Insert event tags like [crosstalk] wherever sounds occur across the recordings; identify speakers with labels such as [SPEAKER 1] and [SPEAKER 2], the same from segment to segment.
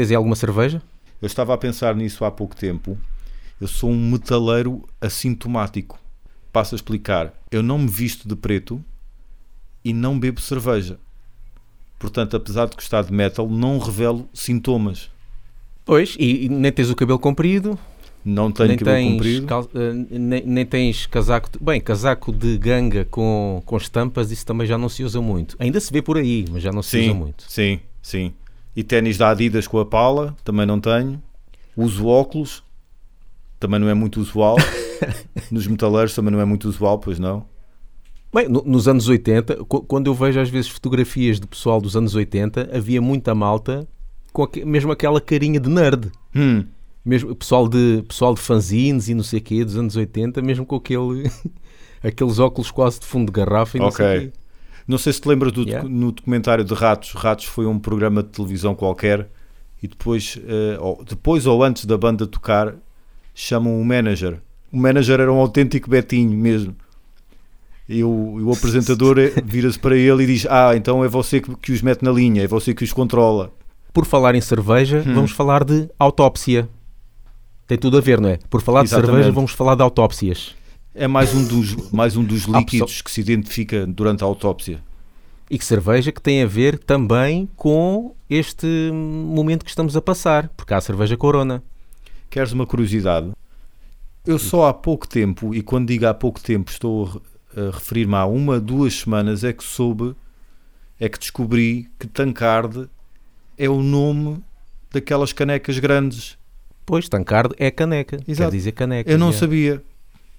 [SPEAKER 1] tens aí alguma cerveja?
[SPEAKER 2] Eu estava a pensar nisso há pouco tempo. Eu sou um metaleiro assintomático. Passo a explicar. Eu não me visto de preto e não bebo cerveja. Portanto, apesar de gostar de metal, não revelo sintomas.
[SPEAKER 1] Pois, e, nem tens o cabelo comprido,
[SPEAKER 2] Não tenho
[SPEAKER 1] nem
[SPEAKER 2] cabelo
[SPEAKER 1] tens,
[SPEAKER 2] comprido.
[SPEAKER 1] cal- eh, nem, nem tens casaco. de- bem, casaco de ganga com, com estampas, isso também já não se usa muito. Ainda se vê por aí, mas já não se usa
[SPEAKER 2] Sim,
[SPEAKER 1] muito.
[SPEAKER 2] sim, sim. E ténis da Adidas com a pala, também não tenho. Uso óculos, também não é muito usual. [laughs] Nos metaleiros também não é muito usual, pois não.
[SPEAKER 1] Bem, no- nos anos 80, qu- quando eu vejo às vezes fotografias do pessoal dos anos 80, havia muita malta com aque- mesmo aquela carinha de nerd.
[SPEAKER 2] Hum,
[SPEAKER 1] Mesmo pessoal de, pessoal de fanzines e não sei o quê, dos anos 80, mesmo com aquele, [laughs] aqueles óculos quase de fundo de garrafa e não sei o quê.
[SPEAKER 2] Não sei se te lembras do,
[SPEAKER 1] Yeah.
[SPEAKER 2] no documentário de Ratos. Ratos foi um programa de televisão qualquer e depois, ou, depois ou antes da banda tocar, chamam o manager. O manager era um autêntico Betinho mesmo. E o, e o apresentador eh, [laughs] vira-se para ele e diz: Ah, então é você que, que os mete na linha, é você que os controla.
[SPEAKER 1] Por falar em cerveja,
[SPEAKER 2] Hum.
[SPEAKER 1] vamos falar de autópsia. Tem tudo a ver, não é? Por falar de
[SPEAKER 2] Exatamente.
[SPEAKER 1] cerveja, vamos falar de autópsias.
[SPEAKER 2] É mais um dos, mais um dos líquidos que se identifica durante a autópsia.
[SPEAKER 1] E que cerveja que tem a ver também com este momento que estamos a passar, porque há a cerveja Corona.
[SPEAKER 2] Queres uma curiosidade? Eu só há pouco tempo, e quando digo há pouco tempo, estou a re- a referir-me a uma, duas semanas, é que soube, é que descobri que Tancard é o nome daquelas canecas grandes.
[SPEAKER 1] Pois, Tancard é caneca. Quer
[SPEAKER 2] Exato.
[SPEAKER 1] dizer caneca.
[SPEAKER 2] Eu não
[SPEAKER 1] já.
[SPEAKER 2] sabia.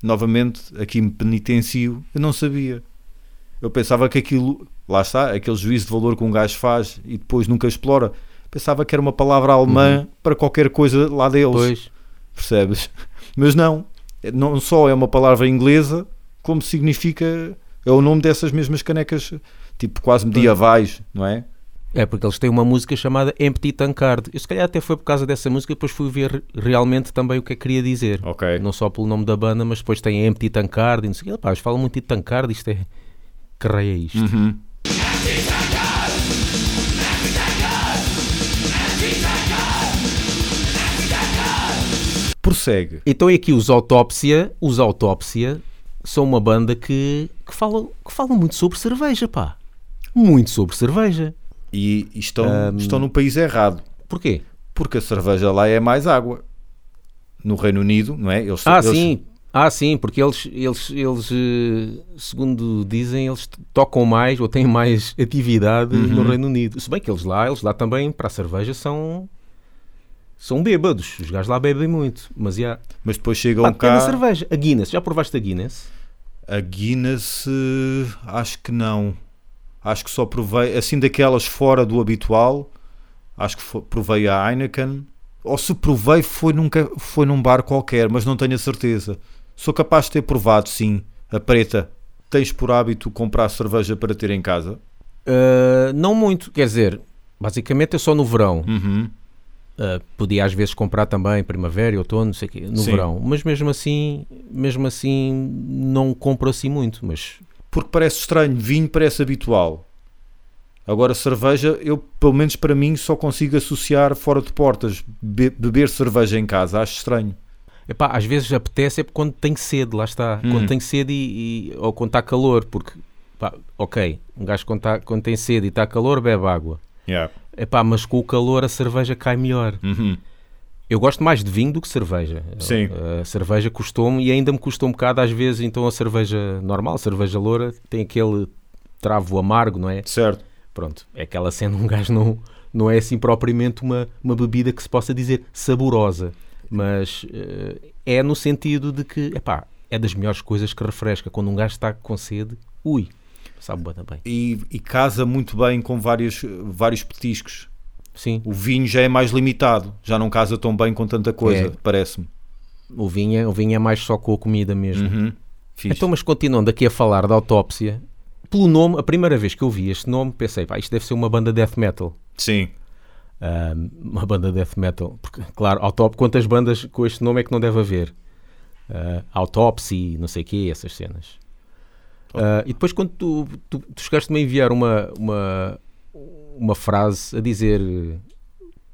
[SPEAKER 2] Novamente, aqui me penitencio, eu não sabia. Eu pensava que aquilo, lá está, aquele juízo de valor que um gajo faz e depois nunca explora. Pensava que era uma palavra alemã para qualquer coisa lá deles.
[SPEAKER 1] Pois.
[SPEAKER 2] percebes? [laughs] Mas não, não só é uma palavra inglesa, como significa, é o nome dessas mesmas canecas, tipo quase medievais, não é?
[SPEAKER 1] É porque eles têm uma música chamada Empty Tankard. Eu se calhar até foi por causa dessa música, depois fui ver realmente também o que é que queria dizer.
[SPEAKER 2] Ok.
[SPEAKER 1] Não só pelo nome da banda, mas depois tem Empty Tankard e não sei o. Pá, eles falam muito de Tankard, isto é... Que raio é isto?
[SPEAKER 2] Uhum. Prossegue.
[SPEAKER 1] Então e aqui os Autópsia, os Autópsia são uma banda que, que, fala, que fala muito sobre cerveja, pá. Muito sobre cerveja.
[SPEAKER 2] E e estão, estão no país errado,
[SPEAKER 1] Porquê?
[SPEAKER 2] porque a cerveja lá é mais água. No Reino Unido, não é? Eles,
[SPEAKER 1] Ah,
[SPEAKER 2] eles-
[SPEAKER 1] sim. Ah, sim, porque eles, eles, eles eh, segundo dizem, eles tocam mais ou têm mais atividade
[SPEAKER 2] Uhum.
[SPEAKER 1] no Reino Unido. Se bem que eles lá, eles lá também, para a cerveja, são são bêbados. Os gajos lá bebem muito. Mas já.
[SPEAKER 2] Mas depois chegam
[SPEAKER 1] depende
[SPEAKER 2] cá.
[SPEAKER 1] da cerveja. A Guinness, já provaste a Guinness?
[SPEAKER 2] A Guinness, eh, acho que não. Acho que só provei, assim daquelas fora do habitual, acho que provei a Heineken. Ou se provei foi, nunca, foi num bar qualquer, mas não tenho a certeza. Sou capaz de ter provado, sim, a preta. Tens por hábito comprar cerveja para ter em casa?
[SPEAKER 1] Uh, não muito, quer dizer, basicamente é só no verão.
[SPEAKER 2] Uhum.
[SPEAKER 1] Uh, podia às vezes comprar também primavera e outono, não sei o quê, no
[SPEAKER 2] Sim.
[SPEAKER 1] verão. Mas mesmo assim, mesmo assim, não compro assim muito. Mas
[SPEAKER 2] Porque parece estranho, vinho parece habitual. Agora, cerveja, eu, pelo menos para mim, só consigo associar fora de portas. Be- beber cerveja em casa, acho estranho.
[SPEAKER 1] Epá, às vezes apetece é quando tem sede, lá está.
[SPEAKER 2] Hum.
[SPEAKER 1] Quando tem sede e, e- ou quando está calor, porque, pá, ok, um gajo quando, tá- quando tem sede e está calor bebe água.
[SPEAKER 2] Yeah.
[SPEAKER 1] Epá, mas com o calor a cerveja cai melhor.
[SPEAKER 2] Uhum.
[SPEAKER 1] Eu gosto mais de vinho do que cerveja.
[SPEAKER 2] Sim.
[SPEAKER 1] A cerveja custou-me e ainda me custa um bocado às vezes, então a cerveja normal, a cerveja loura, tem aquele travo amargo, não é?
[SPEAKER 2] Certo.
[SPEAKER 1] Pronto, é aquela cena, um gajo não, não é assim propriamente uma, uma bebida que se possa dizer saborosa, mas eh, é no sentido de que, epá, é das melhores coisas que refresca. Quando um gajo está com sede, ui, sabe bem bem.
[SPEAKER 2] E, e casa muito bem com vários, vários petiscos.
[SPEAKER 1] Sim,
[SPEAKER 2] O vinho já é mais limitado, já não casa tão bem com tanta coisa,
[SPEAKER 1] É.
[SPEAKER 2] parece-me.
[SPEAKER 1] o vinho, é- o vinho é mais só com a comida mesmo.
[SPEAKER 2] Uhum.
[SPEAKER 1] Então, mas continuando aqui a falar da autópsia, pelo nome, a primeira vez que eu vi este nome, pensei, pá, isto deve ser uma banda death metal.
[SPEAKER 2] Sim.
[SPEAKER 1] Ah, uma banda death metal. Porque, claro, autop quantas bandas com este nome é que não deve haver? Uh, Autopsy, não sei o quê, essas cenas. Ah, e depois, quando tu, tu, tu chegaste-me a enviar uma, uma, uma frase a dizer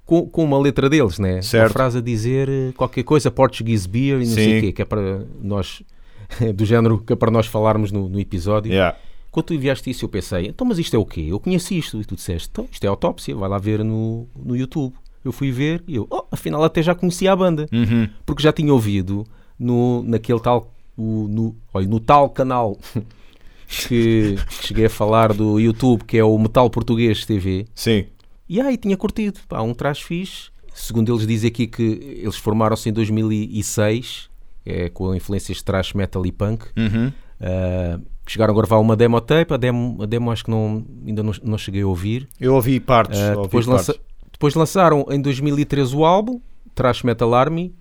[SPEAKER 1] com, com uma letra deles, né?
[SPEAKER 2] Certo.
[SPEAKER 1] Uma frase a dizer eh, qualquer coisa, Portuguese beer e não sei
[SPEAKER 2] Sim.
[SPEAKER 1] o quê, que é para nós, [laughs] do género que é para nós falarmos no, no episódio.
[SPEAKER 2] Yeah.
[SPEAKER 1] Quando tu enviaste isso, eu pensei, então, mas isto é o quê? Eu conheço isto. E tu disseste, então, isto é autópsia, vai lá ver no, no YouTube. Eu fui ver e eu, oh, afinal até já conhecia a banda.
[SPEAKER 2] Uhum.
[SPEAKER 1] Porque já tinha ouvido no, naquele tal, o- no, olha, no tal canal [laughs] que, que cheguei a falar do YouTube, que é o Metal Português TV.
[SPEAKER 2] Sim.
[SPEAKER 1] E aí tinha curtido, pá, um traje fixe. Segundo eles dizem aqui que eles formaram-se em 2006, é, com influências de thrash metal e punk.
[SPEAKER 2] Uhum.
[SPEAKER 1] Uh, chegaram a gravar uma demo tape, a demo, a demo acho que não, ainda não, não cheguei a ouvir.
[SPEAKER 2] Eu ouvi partes.
[SPEAKER 1] Uh,
[SPEAKER 2] ouvi
[SPEAKER 1] depois,
[SPEAKER 2] partes.
[SPEAKER 1] lança- depois lançaram em 2013 o álbum, Thrash Metal Army.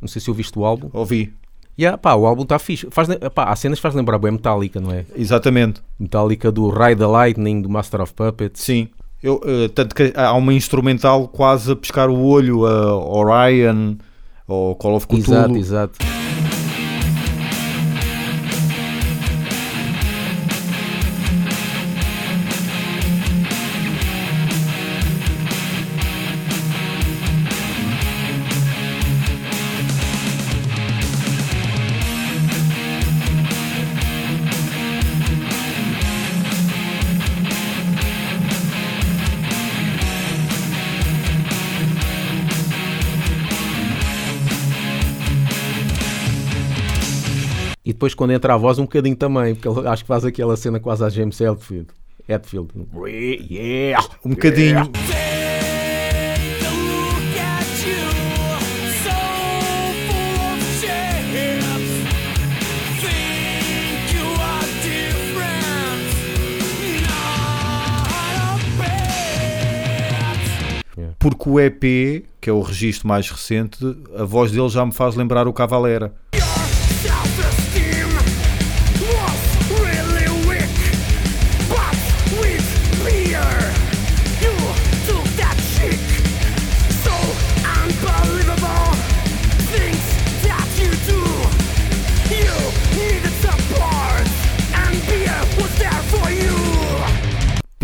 [SPEAKER 1] Não sei se ouviste o álbum.
[SPEAKER 2] Ouvi.
[SPEAKER 1] E ah, pá, o álbum está fixe. Faz, pá, há cenas que faz lembrar bem Metallica, não é?
[SPEAKER 2] Exatamente.
[SPEAKER 1] Metallica do Ride the Lightning, do Master of Puppets.
[SPEAKER 2] Sim. Eu, eh, tanto que há uma instrumental quase a pescar o olho a Orion ou Call of Cthulhu.
[SPEAKER 1] Exato, exato. Depois quando entra a voz um bocadinho também, porque ele, acho que faz aquela cena quase a James Hetfield. Hetfield. Yeah!
[SPEAKER 2] Um bocadinho.
[SPEAKER 3] Bit.
[SPEAKER 2] Porque o EP, que é o registro mais recente, a voz dele já me faz lembrar o Cavalera.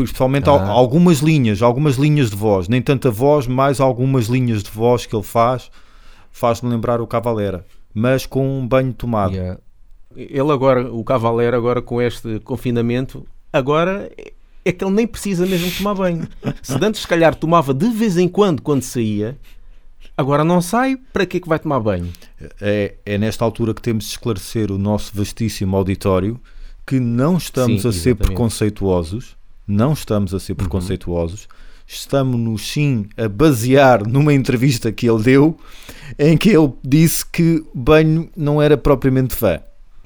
[SPEAKER 2] Principalmente al-
[SPEAKER 1] Ah.
[SPEAKER 2] algumas linhas, algumas linhas de voz. Nem tanta voz, mais algumas linhas de voz que ele faz, faz-me lembrar o Cavalera. Mas com um banho tomado.
[SPEAKER 1] Yeah. Ele agora, o Cavaleiro agora com este confinamento, agora é- é que ele nem precisa mesmo tomar banho. Se antes se calhar tomava de vez em quando, quando saía, agora não sai, para que é que vai tomar banho?
[SPEAKER 2] É, é nesta altura que temos de esclarecer o nosso vastíssimo auditório que não estamos
[SPEAKER 1] Sim,
[SPEAKER 2] a ser
[SPEAKER 1] exatamente.
[SPEAKER 2] preconceituosos, não estamos a ser preconceituosos, estamos sim a basear numa entrevista que ele deu em que ele disse que banho não era propriamente fã.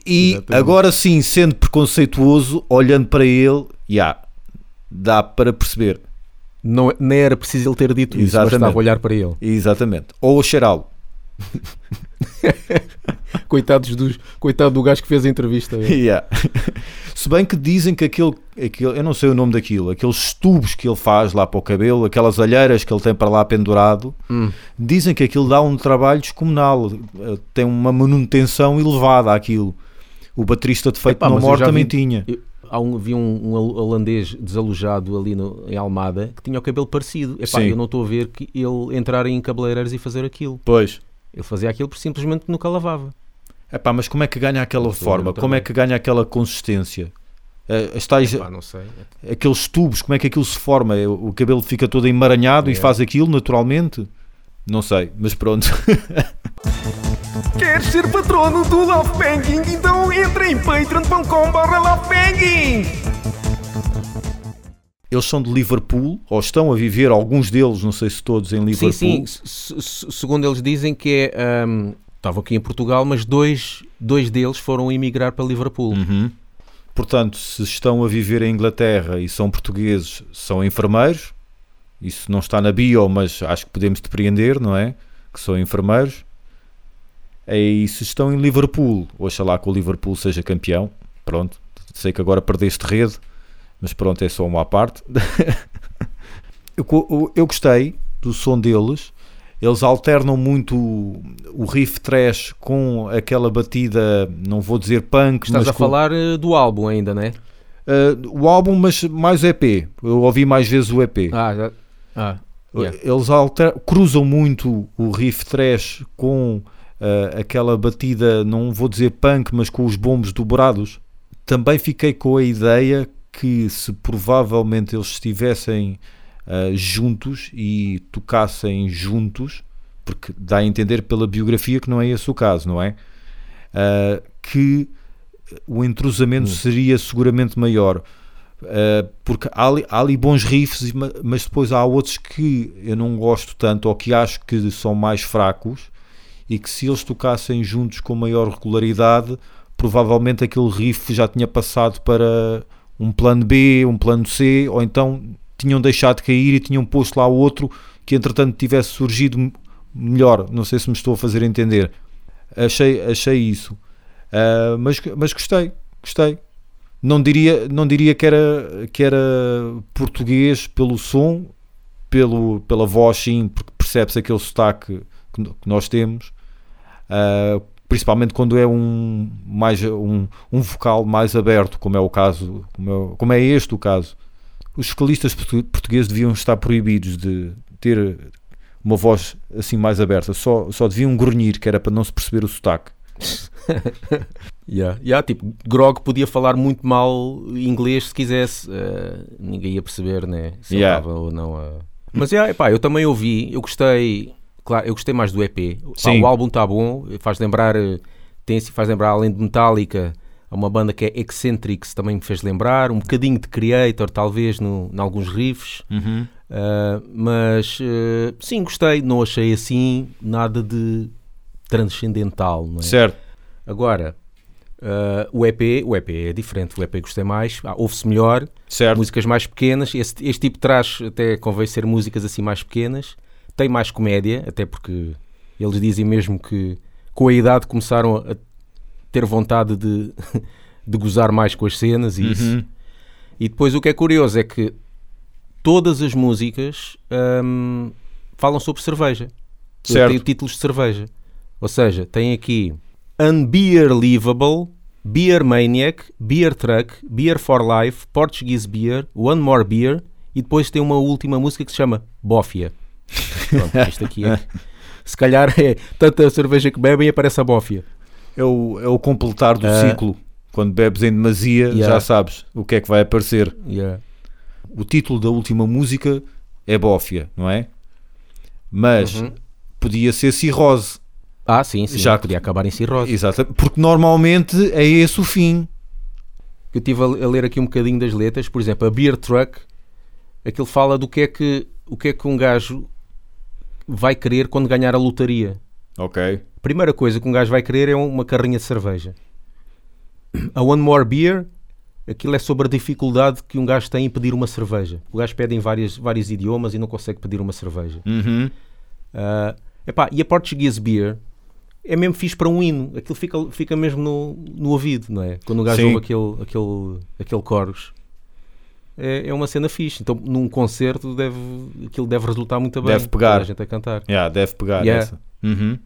[SPEAKER 2] E
[SPEAKER 1] Exatamente.
[SPEAKER 2] agora sim, sendo preconceituoso, olhando para ele, já dá para perceber.
[SPEAKER 1] Não, nem era preciso ele ter dito isso,
[SPEAKER 2] Exatamente.
[SPEAKER 1] bastava olhar para ele.
[SPEAKER 2] Exatamente. Ou a cheirá-lo. [laughs]
[SPEAKER 1] Coitados dos, coitado do gajo que fez a entrevista.
[SPEAKER 2] Yeah. [laughs] Se bem que dizem que aquele, aquele, eu não sei o nome daquilo, aqueles tubos que ele faz lá para o cabelo, aquelas alheiras que ele tem para lá pendurado,
[SPEAKER 1] Hum.
[SPEAKER 2] dizem que aquilo dá um trabalho descomunal, eh, tem uma manutenção elevada àquilo. O baterista de Feito
[SPEAKER 1] Epá,
[SPEAKER 2] More
[SPEAKER 1] já
[SPEAKER 2] também
[SPEAKER 1] vi-
[SPEAKER 2] tinha.
[SPEAKER 1] Eu- há um, vi um, um holandês desalojado ali no, em Almada que tinha o cabelo parecido. Epá,
[SPEAKER 2] Sim.
[SPEAKER 1] eu não estou a ver que ele entrar em cabeleireiros e fazer aquilo.
[SPEAKER 2] Pois.
[SPEAKER 1] Ele fazia aquilo por simplesmente nunca lavava.
[SPEAKER 2] Epá, mas como é que ganha aquela forma?
[SPEAKER 1] eu
[SPEAKER 2] Como é que ganha aquela consistência? Eh, as tais-
[SPEAKER 1] Epá, não sei.
[SPEAKER 2] aqueles tubos, como é que aquilo se forma? O cabelo fica todo emaranhado e
[SPEAKER 1] É.
[SPEAKER 2] faz aquilo naturalmente? Não sei, mas pronto. [laughs]
[SPEAKER 4] Quer ser patrono do Love Banking? Então entra em patreon.com.br
[SPEAKER 2] Eles são de Liverpool, ou estão a viver, alguns deles, não sei se todos, em Liverpool.
[SPEAKER 1] Sim, sim. se- se- Segundo eles dizem que é. hum, estavam aqui em Portugal, mas dois, dois deles foram emigrar para Liverpool.
[SPEAKER 2] Uhum. Portanto, se estão a viver em Inglaterra e são portugueses, são enfermeiros. Isso não está na bio, mas acho que podemos depreender, não é? Que são enfermeiros. E se estão em Liverpool, oxalá que o Liverpool seja campeão. Pronto, sei que agora perdeste rede, mas pronto, é só uma à parte. [laughs] eu, eu- eu gostei do som deles. Eles alternam muito o, o riff trash com aquela batida, não vou dizer punk,
[SPEAKER 1] Estás a
[SPEAKER 2] com-
[SPEAKER 1] falar eh, do álbum ainda, não é?
[SPEAKER 2] Uh, o álbum, mas mais o EP. Eu ouvi mais vezes o EP.
[SPEAKER 1] Ah, já. Ah. Yeah.
[SPEAKER 2] Eles alter- cruzam muito o riff trash com ah, aquela batida, não vou dizer punk, mas com os bombos dobrados. Também fiquei com a ideia que se provavelmente eles estivessem ah, juntos e tocassem juntos, porque dá a entender pela biografia que não é esse o caso, não é? Ah, que o entrosamento
[SPEAKER 1] Hum.
[SPEAKER 2] seria seguramente maior. Uh, porque há ali, há ali bons riffs, ma- mas depois há outros que eu não gosto tanto ou que acho que são mais fracos e que se eles tocassem juntos com maior regularidade, provavelmente aquele riff já tinha passado para um plano B, um plano C, ou então tinham deixado de cair e tinham posto lá outro que entretanto tivesse surgido melhor. Não sei se me estou a fazer entender. Achei, achei isso. Uh, mas, mas gostei, gostei. Não diria, não diria que, era, que era português pelo som, pelo, pela voz, sim, porque percebe-se aquele sotaque que, que nós temos, Ah, principalmente quando é um, mais, um, um vocal mais aberto, como é o caso, como é, como é este o caso. Os vocalistas portu- portugueses deviam estar proibidos de ter uma voz assim mais aberta, só, só deviam grunhir, que era para não se perceber o sotaque. [laughs]
[SPEAKER 1] Yeah. Yeah, tipo, Grog podia falar muito mal inglês se quisesse, eh, ninguém ia perceber, né? Se
[SPEAKER 2] Yeah.
[SPEAKER 1] ou não a. Mas yeah, epá, eu também ouvi, eu gostei, claro, eu gostei mais do EP. Pá, o álbum está bom, faz lembrar, eh, tem, faz lembrar além de Metallica, há uma banda que é Eccentrics, também me fez lembrar, um bocadinho de Creator, talvez, no, em alguns riffs. Uh, mas uh, sim, gostei, não achei assim nada de transcendental, não é?
[SPEAKER 2] Certo.
[SPEAKER 1] Agora, uh, o EP, o EP é diferente, o EP gostei mais, ah, ouve-se melhor,
[SPEAKER 2] Certo.
[SPEAKER 1] músicas mais pequenas, este, este tipo traz até convém ser músicas assim mais pequenas, tem mais comédia, até porque eles dizem mesmo que com a idade começaram a ter vontade de, [laughs] de gozar mais com as cenas e isso.
[SPEAKER 2] Uhum.
[SPEAKER 1] E depois o que é curioso é que todas as músicas hum, falam sobre cerveja.
[SPEAKER 2] Certo.
[SPEAKER 1] Tem títulos de cerveja. Ou seja, tem aqui Unbeerleavable, Beer Maniac, Beer Truck, Beer for Life, Portuguese Beer, One More Beer e depois tem uma última música que se chama Bófia. Pronto, isto aqui é. [laughs] Se calhar é tanta cerveja que bebem e aparece a bófia.
[SPEAKER 2] É o, é o completar do
[SPEAKER 1] Ah.
[SPEAKER 2] ciclo. Quando bebes em demasia,
[SPEAKER 1] Yeah.
[SPEAKER 2] já sabes o que é que vai aparecer.
[SPEAKER 1] Yeah.
[SPEAKER 2] O título da última música é Bófia, não é? Mas
[SPEAKER 1] Uhum.
[SPEAKER 2] podia ser Cirrose.
[SPEAKER 1] Ah, sim, sim.
[SPEAKER 2] Já-
[SPEAKER 1] podia acabar em cirrose.
[SPEAKER 2] Exato. Porque normalmente é esse o fim.
[SPEAKER 1] Eu estive a, a ler aqui um bocadinho das letras, por exemplo, a Beer Truck, aquilo fala do que é que, o que é que um gajo vai querer quando ganhar a lotaria.
[SPEAKER 2] Ok.
[SPEAKER 1] Primeira coisa que um gajo vai querer é uma carrinha de cerveja. A One More Beer, aquilo é sobre a dificuldade que um gajo tem em pedir uma cerveja. O gajo pede em várias, vários idiomas e não consegue pedir uma cerveja.
[SPEAKER 2] Uhum.
[SPEAKER 1] Ah, epá, e a Portuguese Beer é mesmo fixe para um hino. Aquilo fica, fica mesmo no, no ouvido, não é? Quando o gajo
[SPEAKER 2] Sim.
[SPEAKER 1] ouve aquele, aquele, aquele chorus. É, é uma cena fixe. Então, num concerto, deve, aquilo deve resultar muito bem.
[SPEAKER 2] Deve pegar.
[SPEAKER 1] A gente a cantar.
[SPEAKER 2] Yeah, deve pegar
[SPEAKER 1] Yeah.
[SPEAKER 2] essa. Uhum.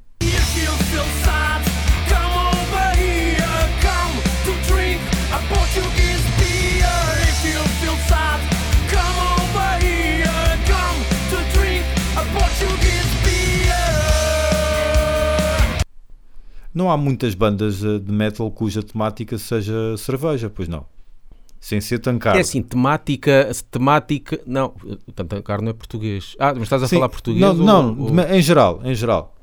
[SPEAKER 2] Não há muitas bandas eh, de metal cuja temática seja cerveja, pois não. Sem ser tancar.
[SPEAKER 1] É assim, temática, temática. Não, o Tantancar não é português. Ah, mas estás a
[SPEAKER 2] Sim.
[SPEAKER 1] falar português?
[SPEAKER 2] Não,
[SPEAKER 1] ou-
[SPEAKER 2] não,
[SPEAKER 1] ou-
[SPEAKER 2] em geral, em geral.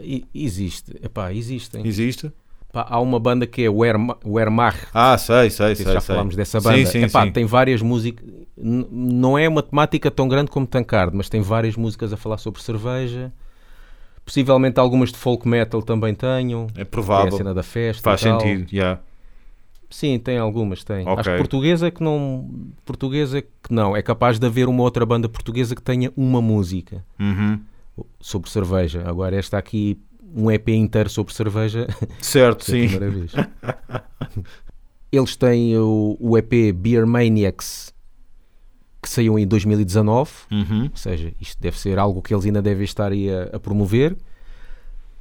[SPEAKER 1] E- existe. Epá, existem.
[SPEAKER 2] Existe?
[SPEAKER 1] Pá, há uma banda que é o Wehrma- Wehrmacht.
[SPEAKER 2] Ah, sei, sei,
[SPEAKER 1] sei se
[SPEAKER 2] sei.
[SPEAKER 1] já
[SPEAKER 2] sei.
[SPEAKER 1] falámos dessa
[SPEAKER 2] Sim,
[SPEAKER 1] banda.
[SPEAKER 2] sim,
[SPEAKER 1] Epá,
[SPEAKER 2] sim.
[SPEAKER 1] Tem várias músicas. Não é uma temática tão grande como Tankard, mas tem várias músicas a falar sobre cerveja. Possivelmente algumas de folk metal também tenham.
[SPEAKER 2] É
[SPEAKER 1] Tem a
[SPEAKER 2] provável.
[SPEAKER 1] cena da festa.
[SPEAKER 2] Faz sentido, yeah.
[SPEAKER 1] Sim, tem algumas, tem.
[SPEAKER 2] Ok.
[SPEAKER 1] Acho que portuguesa é que não. Portuguesa é que não. É capaz de haver uma outra banda portuguesa que tenha uma música
[SPEAKER 2] Uhum.
[SPEAKER 1] sobre cerveja. Agora, esta aqui, um EP inteiro sobre cerveja, [laughs]
[SPEAKER 2] Certo, [laughs]
[SPEAKER 1] a
[SPEAKER 2] sim. [laughs]
[SPEAKER 1] Eles têm o, o EP Beer Maniacs que saiu em 2019,
[SPEAKER 2] Uhum.
[SPEAKER 1] ou seja, isto deve ser algo que eles ainda devem estar aí a, a promover.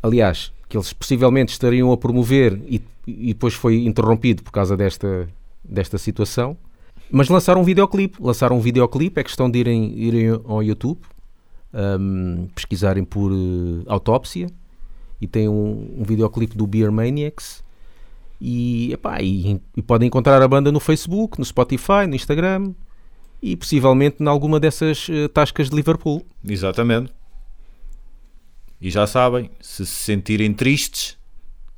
[SPEAKER 1] Aliás, que eles possivelmente estariam a promover e, e depois foi interrompido por causa desta, desta situação.
[SPEAKER 5] Mas lançaram um videoclipe. Lançaram um videoclipe. É questão de irem, irem ao YouTube, ahm, pesquisarem por eh, autópsia. E tem um, um videoclipe do Beer Maniacs. E, epá, e, e podem encontrar a banda no Facebook, no Spotify, no Instagram e possivelmente em alguma dessas eh, tascas de Liverpool.
[SPEAKER 2] Exatamente. E já sabem, se se sentirem tristes,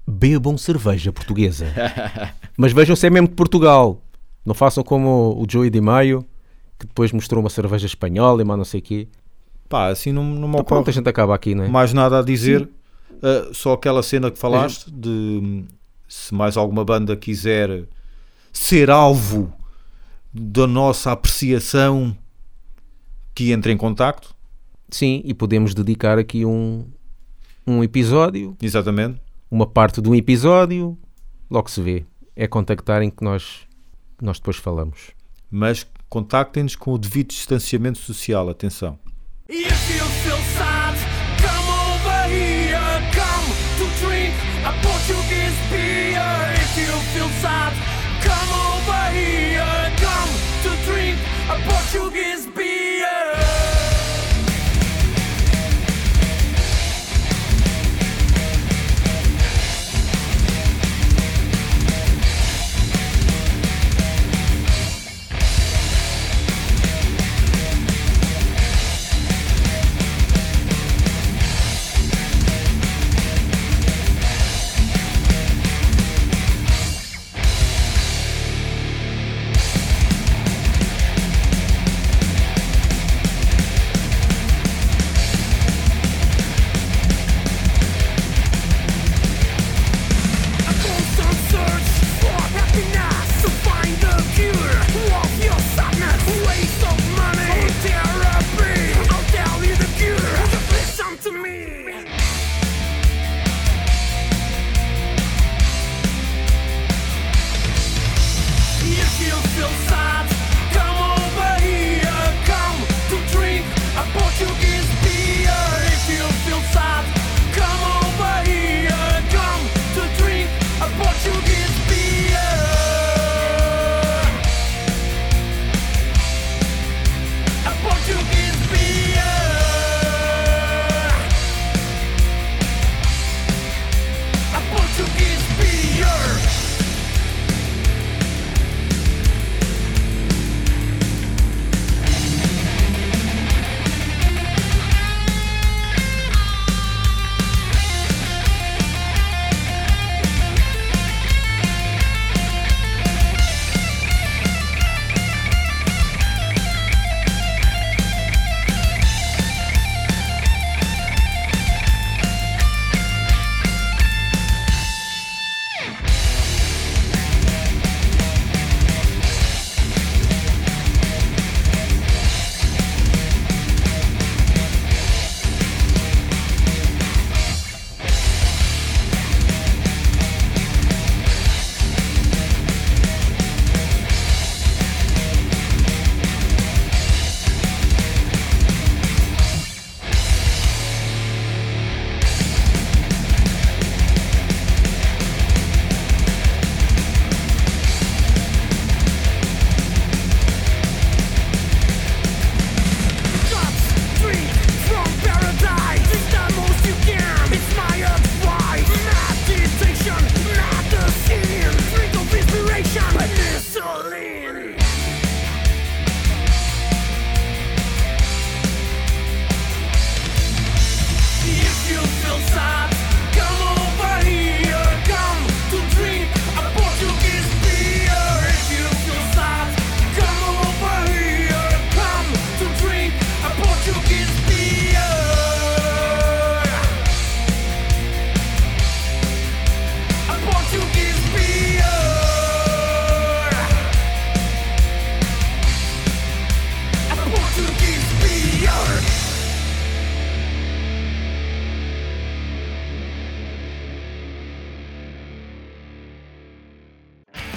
[SPEAKER 5] Bebam cerveja portuguesa. [laughs] Mas vejam se é mesmo de Portugal. Não façam como o Joey Di Maio, que depois mostrou uma cerveja espanhola e mais não sei o quê.
[SPEAKER 2] pá, assim não, não me
[SPEAKER 5] Então a gente acaba aqui, não é?
[SPEAKER 2] mais nada a dizer. Uh, só aquela cena que falaste de hum, se mais alguma banda quiser ser alvo da nossa apreciação, que entre em contacto.
[SPEAKER 5] Sim, e podemos dedicar aqui um, um episódio,
[SPEAKER 2] Exatamente.
[SPEAKER 5] uma parte de um episódio, logo se vê. É contactarem que nós, nós depois falamos.
[SPEAKER 2] Mas contactem-nos com o devido distanciamento social. Atenção.
[SPEAKER 1] If